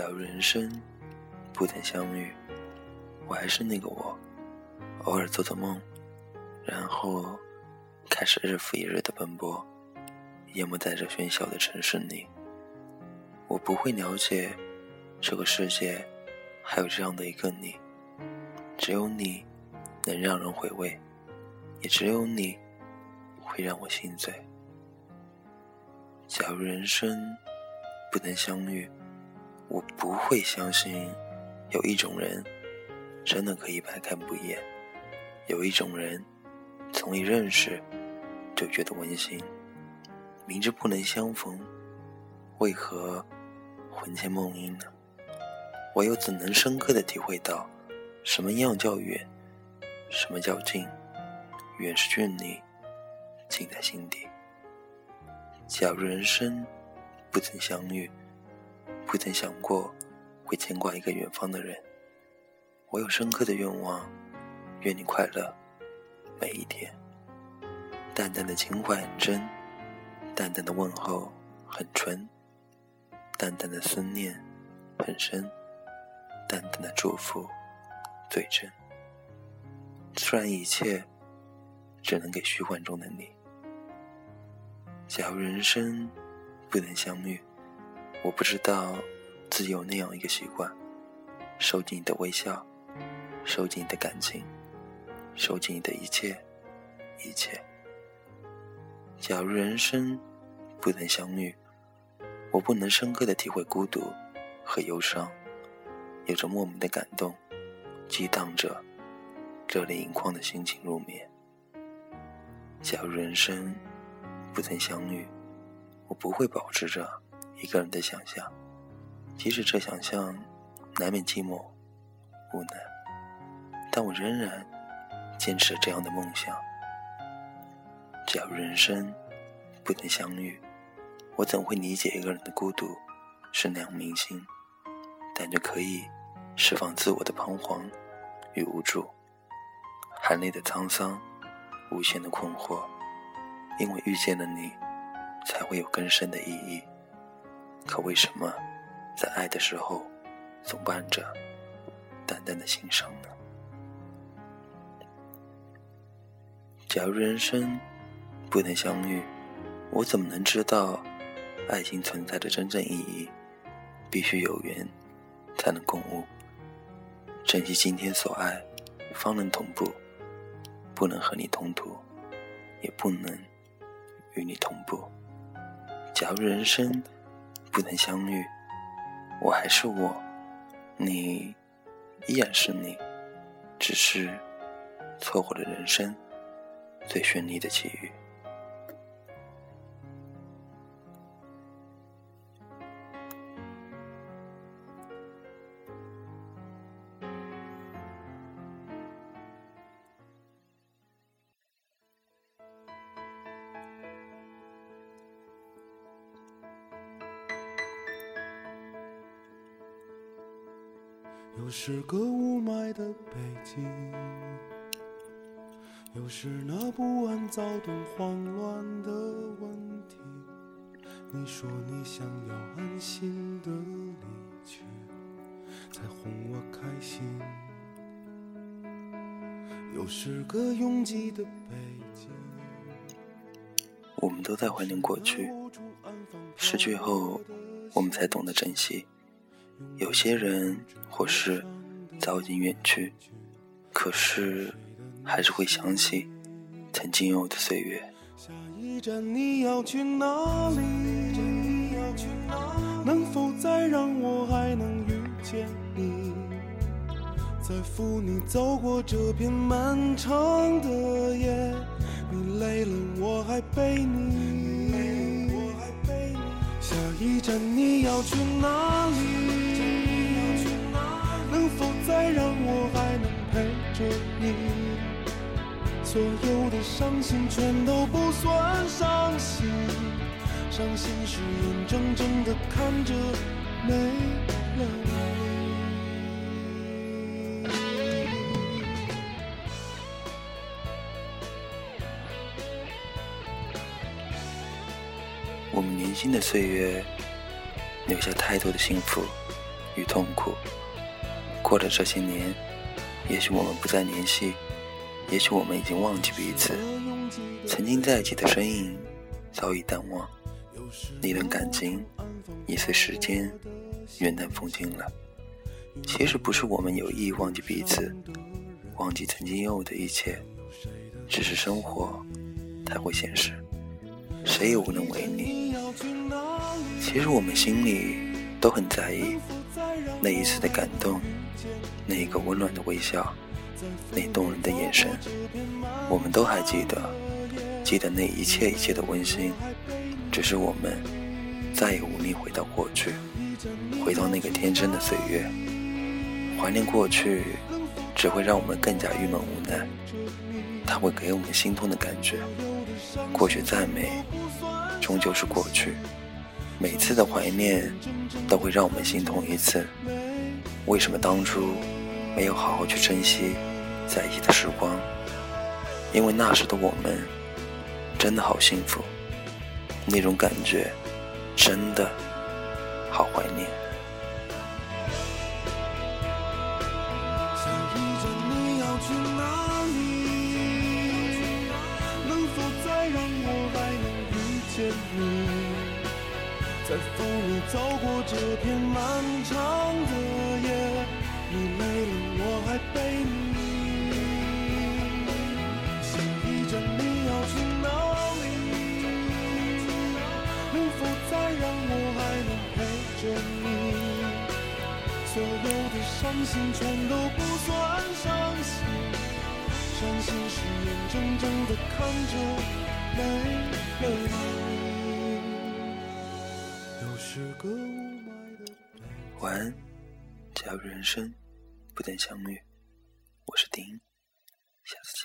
假如人生不曾相遇，我还是那个我，偶尔做做梦，然后开始日复一日的奔波，淹没在这喧嚣的城市里。我不会了解这个世界还有这样的一个你，只有你能让人回味，也只有你会让我心醉。假如人生不能相遇，我不会相信有一种人真的可以百看不厌，有一种人从一认识就觉得温馨。明知不能相逢，为何魂牵梦萦呢？我又怎能深刻的体会到什么样叫远，什么叫近？远是距离，近在心底。假如人生不曾相遇，不曾想过会牵挂一个远方的人，我有深刻的愿望，愿你快乐每一天。淡淡的情怀很真，淡淡的问候很纯，淡淡的思念很深，淡淡的祝福最真。虽然一切只能给虚幻中的你。假如人生不能相遇，我不知道自己有那样一个习惯：收紧你的微笑，收紧你的感情，收紧你的一切，一切。假如人生不能相遇，我不能深刻的体会孤独和忧伤，有着莫名的感动，激荡着热泪盈眶的心情入眠。假如人生。不曾相遇，我不会保持着一个人的想象，即使这想象难免寂寞无奈，但我仍然坚持这样的梦想。假如人生不能相遇，我怎会理解一个人的孤独是那样铭心？但却可以释放自我的彷徨与无助，含泪的沧桑，无限的困惑。因为遇见了你，才会有更深的意义。可为什么，在爱的时候，总伴着淡淡的心伤呢？假如人生不能相遇，我怎么能知道爱情存在的真正意义？必须有缘，才能共舞。珍惜今天所爱，方能同步。不能和你同途，也不能。与你同步。假如人生不能相遇，我还是我，你依然是你，只是错过了人生最绚丽的奇遇。又是个雾霾的北京，又是那不安、躁动、慌乱的问题。你说你想要安心的离去，才哄我开心。又是个拥挤的北京。我们都在怀念过去，失去后，我们才懂得珍惜。有些人或是早已经远去，可是还是会想起曾经有的岁月。下一站你要去哪里？能否再让我还能遇见你？再扶你走过这片漫长的夜。你累了我还背你。下一站你要去哪里？否再让我还能陪着你，所有的伤心全都不算伤心，伤心是眼睁睁的看着没了你。我们年轻的岁月，留下太多的幸福与痛苦。过了这些年，也许我们不再联系，也许我们已经忘记彼此，曾经在一起的身影早已淡忘，那段感情已随时间云淡风轻了。其实不是我们有意忘记彼此，忘记曾经拥有的一切，只是生活太会现实，谁也无能为力。其实我们心里都很在意那一次的感动，那一个温暖的微笑，那动人的眼神，我们都还记得，记得那一切一切的温馨。只是我们再也无力回到过去，回到那个天真的岁月。怀念过去，只会让我们更加郁闷无奈。它会给我们心痛的感觉。过去再美，终究是过去。每次的怀念，都会让我们心痛一次。为什么当初没有好好去珍惜在一起的时光？因为那时的我们，真的好幸福。那种感觉，真的好怀念。在扶你走过这片漫长的夜，你累了我还陪你。想依着你要去哪里？能否再让我还能陪着你？所有的伤心全都不算伤心，伤心是眼睁睁的看着没了你。晚安，假如人生不等相遇，我是丁，下次见。